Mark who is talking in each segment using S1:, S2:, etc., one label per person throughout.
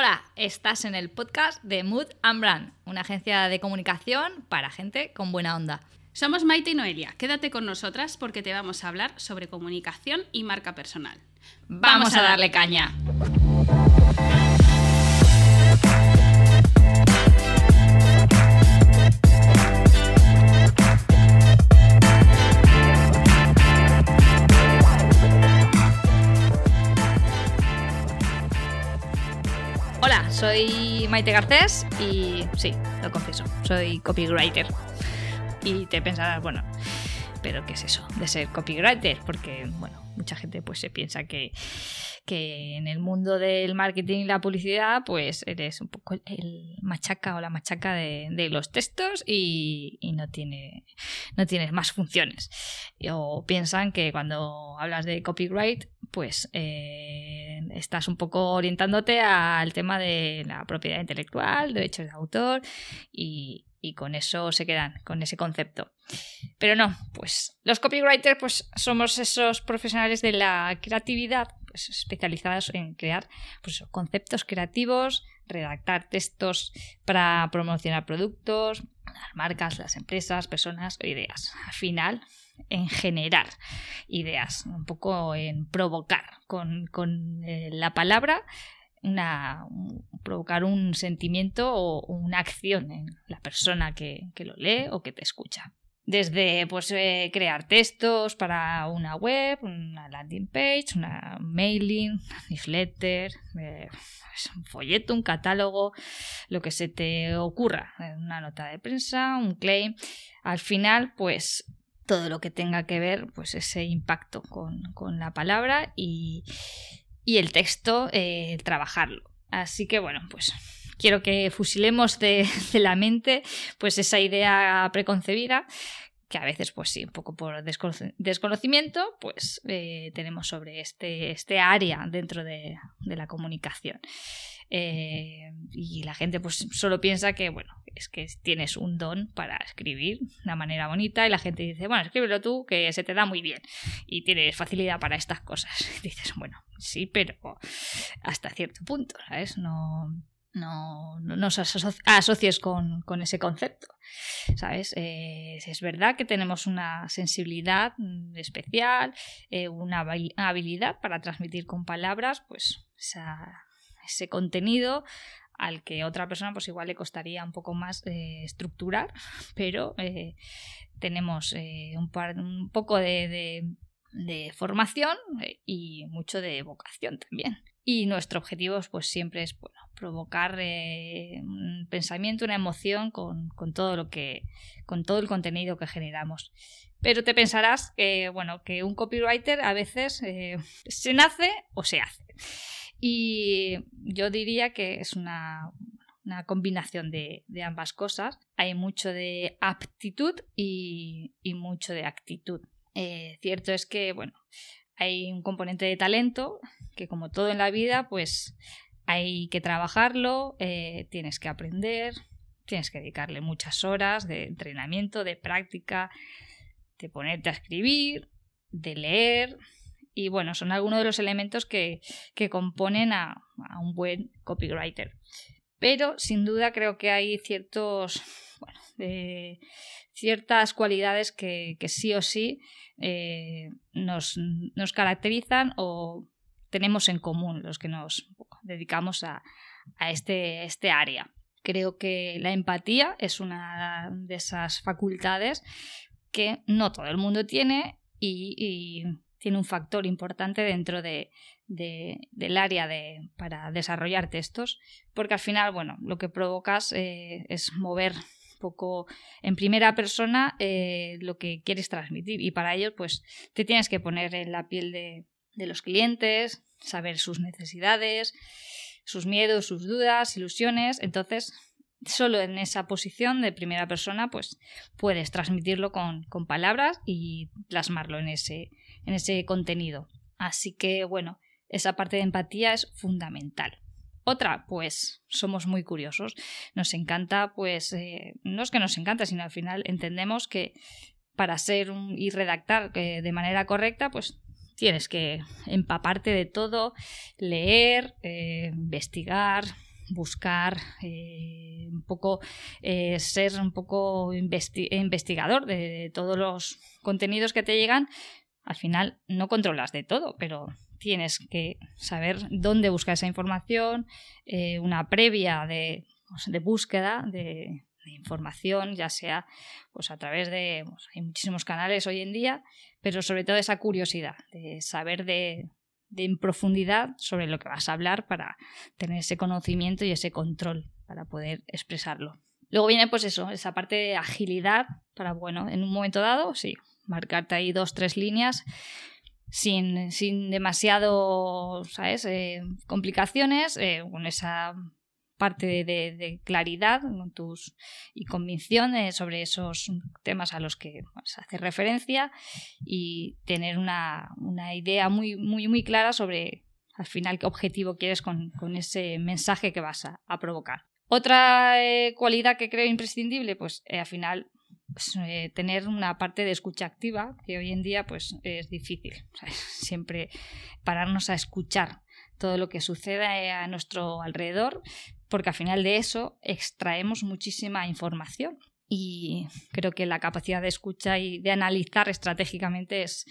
S1: Hola, estás en el podcast de Mood and Brand, una agencia de comunicación para gente con buena onda.
S2: Somos Maite y Noelia. Quédate con nosotras porque te vamos a hablar sobre comunicación y marca personal.
S1: Vamos, a darle caña. Soy Maite Garcés y sí, lo confieso, soy copywriter. Y te pensarás, bueno, pero ¿qué es eso de ser copywriter? Porque, bueno, mucha gente pues se piensa que, que en el mundo del marketing y la publicidad pues eres un poco el machaca o la machaca de, de los textos y, y, no, tiene, no tienes más funciones. O piensan que cuando hablas de copyright pues eh, estás un poco orientándote al tema de la propiedad intelectual, derechos de autor y, y con eso se quedan, con ese concepto. Pero no, pues los copywriters pues somos esos profesionales de la creatividad pues, especializados en crear pues, conceptos creativos, redactar textos para promocionar productos, las marcas, las empresas, personas o ideas. Al final, en generar ideas, un poco en provocar con, con eh, la palabra una, provocar un sentimiento o una acción en la persona que, que lo lee o que te escucha. Desde pues, eh, crear textos para una web, una landing page, una mailing, newsletter, eh, pues, un folleto, un catálogo, lo que se te ocurra, una nota de prensa, un claim. Al final, pues todo lo que tenga que ver, pues ese impacto con, con la palabra y, y el texto, eh, trabajarlo. Así que bueno, pues quiero que fusilemos de, de, la mente pues esa idea preconcebida que a veces pues sí, un poco por desconocimiento pues eh, tenemos sobre este, este área dentro de, de la comunicación. Eh, y la gente pues solo piensa que, bueno, es que tienes un don para escribir de manera bonita y la gente dice, bueno, escríbelo tú, que se te da muy bien y tienes facilidad para estas cosas. Dices, bueno, sí, pero hasta cierto punto, ¿sabes? No, no, no nos asocies con, con, ese concepto, ¿sabes? Eh, es verdad que tenemos una sensibilidad especial, eh, una habilidad para transmitir con palabras, pues ese contenido al que otra persona pues igual le costaría un poco más eh, estructurar, pero tenemos un, par, un, poco de, de formación eh, y mucho de vocación también. Y nuestro objetivo pues siempre es provocar eh, un pensamiento, una emoción con, todo lo que, con todo el contenido que generamos. Pero te pensarás que, bueno, que un copywriter a veces eh, se nace o se hace. Y yo diría que es una, combinación de, ambas cosas. Hay mucho de aptitud y mucho de actitud. Eh, cierto es que, bueno, hay un componente de talento que como todo en la vida, pues hay que trabajarlo, eh, tienes que aprender, tienes que dedicarle muchas horas de entrenamiento, de práctica, de ponerte a escribir, de leer, y bueno, son algunos de los elementos que, que componen a, a, un buen copywriter. Pero sin duda creo que hay ciertos, de, ciertas cualidades que, que, sí o sí eh, nos, nos caracterizan o tenemos en común los que nos dedicamos a, a este, este área. Creo que la empatía es una de esas facultades que no todo el mundo tiene y, tiene un factor importante dentro de, de, del área de, para desarrollar textos, porque al final, bueno, lo que provocas eh, es mover poco en primera persona eh, lo que quieres transmitir y para ello pues te tienes que poner en la piel de, de los clientes, saber sus necesidades, sus miedos, sus dudas, ilusiones, entonces solo en esa posición de primera persona pues puedes transmitirlo con, con palabras y plasmarlo en ese, en ese contenido. Así que, bueno, esa parte de empatía es fundamental. Otra, pues somos muy curiosos. Nos encanta, pues, eh, no es que nos encanta, sino al final entendemos que para ser y redactar eh, de manera correcta, pues tienes que empaparte de todo, leer, eh, investigar, buscar un poco, ser un poco investigador de todos los contenidos que te llegan. Al final no controlas de todo, pero tienes que saber dónde buscar esa información, una previa de, pues, de búsqueda de, información, ya sea pues a través de pues, hay muchísimos canales hoy en día, pero sobre todo esa curiosidad de saber de, en profundidad sobre lo que vas a hablar para tener ese conocimiento y ese control para poder expresarlo. Luego viene pues eso, esa parte de agilidad para, bueno, en un momento dado, sí, marcarte ahí dos, tres líneas sin, sin demasiado, ¿sabes? Eh, complicaciones, eh, con esa parte de, claridad tus, y convicción sobre esos temas a los que se hace referencia y tener una, idea muy, muy, muy clara sobre al final qué objetivo quieres con, ese mensaje que vas a, provocar. Otra eh, cualidad que creo imprescindible, pues eh, al final pues, eh, tener una parte de escucha activa, que hoy en día pues es difícil. siempre pararnos a escuchar todo lo que sucede a nuestro alrededor porque al final de eso extraemos muchísima información y creo que la capacidad de escucha y de analizar estratégicamente es,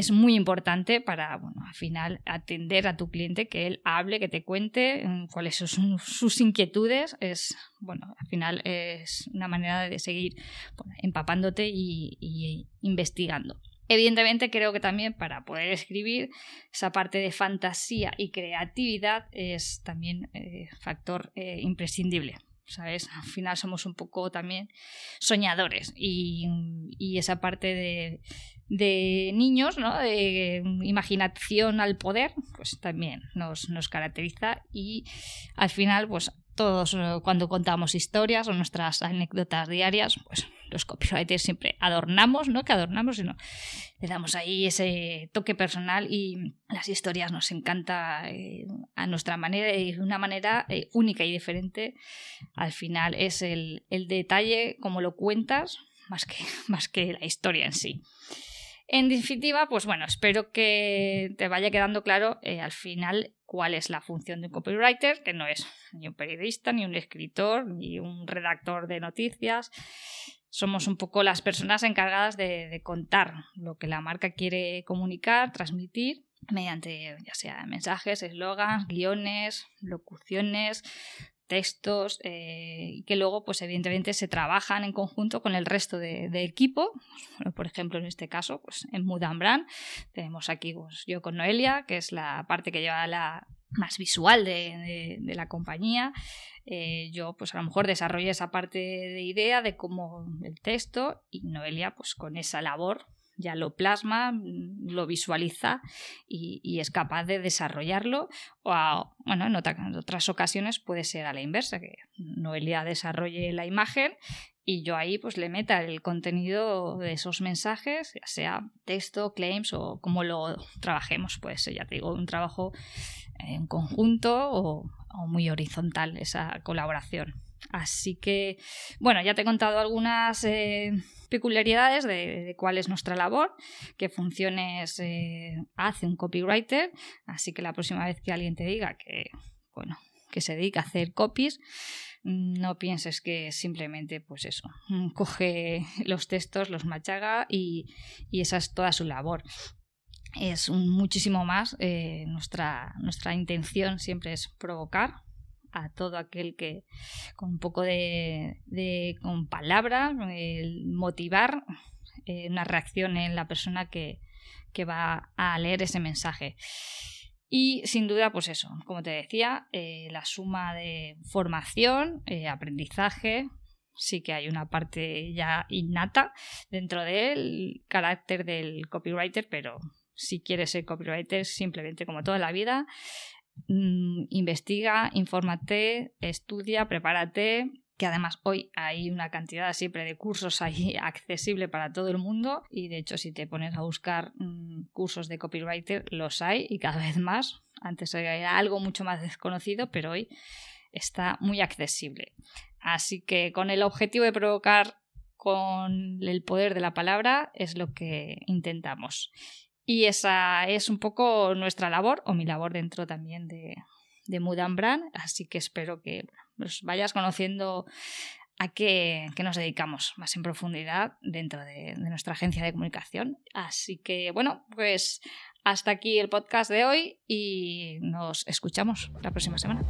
S1: es muy importante para, bueno, al final atender a tu cliente, que él hable, que te cuente mm, cuáles son sus inquietudes. Es, bueno, al final es una manera de seguir empapándote y investigando. Evidentemente creo que también para poder escribir esa parte de fantasía y creatividad es también eh, factor eh, imprescindible. ¿Sabes? Al final somos un poco también soñadores y, esa parte de, de niños, ¿no? de imaginación al poder, pues también nos, nos caracteriza y al final, pues todos eh, cuando contamos historias o nuestras anécdotas diarias, pues los copywriters siempre adornamos, no que adornamos, sino le damos ahí ese toque personal y las historias nos encanta eh, a nuestra manera y de una manera eh, única y diferente. Al final es el, detalle, como lo cuentas, más que, más que la historia en sí. En definitiva, pues bueno, espero que te vaya quedando claro eh, al final cuál es la función de un copywriter, que no es ni un periodista, ni un escritor, ni un redactor de noticias, somos un poco las personas encargadas de, contar lo que la marca quiere comunicar, transmitir mediante ya sea mensajes, eslogans, guiones, locuciones, textos eh, que luego pues evidentemente se trabajan en conjunto con el resto de, equipo. Por ejemplo en este caso pues en Mudambran tenemos aquí pues, yo con Noelia que es la parte que lleva la más visual de, la compañía eh, yo pues a lo mejor desarrollé esa parte de idea de cómo el texto y Noelia pues con esa labor ya lo plasma, lo visualiza y, es capaz de desarrollarlo. O bueno, en, otras ocasiones puede ser a la inversa, que Noelia desarrolle la imagen y yo ahí pues le meta el contenido de esos mensajes, ya sea texto, claims o como lo trabajemos, pues ya te digo, un trabajo en conjunto o, muy horizontal esa colaboración. Así que, bueno, ya te he contado algunas eh, peculiaridades de, cuál es nuestra labor, qué funciones eh, hace un copywriter. Así que la próxima vez que alguien te diga que, bueno, que se dedica a hacer copies, no pienses que simplemente, pues eso, coge los textos, los machaga y, y esa es toda su labor es muchísimo más. Eh, nuestra, nuestra intención siempre es provocar a todo aquel que con un poco de, de con palabras, motivar eh, una reacción en la persona que, que, va a leer ese mensaje. Y sin duda, pues eso, como te decía, eh, la suma de formación, aprendizaje, sí que hay una parte ya innata dentro del carácter del copywriter, pero si quieres ser copywriter, simplemente como toda la vida, mm, investiga, infórmate, estudia, prepárate, que además hoy hay una cantidad siempre de cursos ahí accesible para todo el mundo y de hecho si te pones a buscar mm, cursos de copywriter los hay y cada vez más. Antes era algo mucho más desconocido, pero hoy está muy accesible. Así que con el objetivo de provocar con el poder de la palabra es lo que intentamos. Y esa es un poco nuestra labor, o mi labor dentro también de, de Mood and Brand, así que espero que los vayas conociendo a qué, nos dedicamos más en profundidad dentro de, de nuestra agencia de comunicación. Así que bueno, pues hasta aquí el podcast de hoy y nos escuchamos la próxima semana.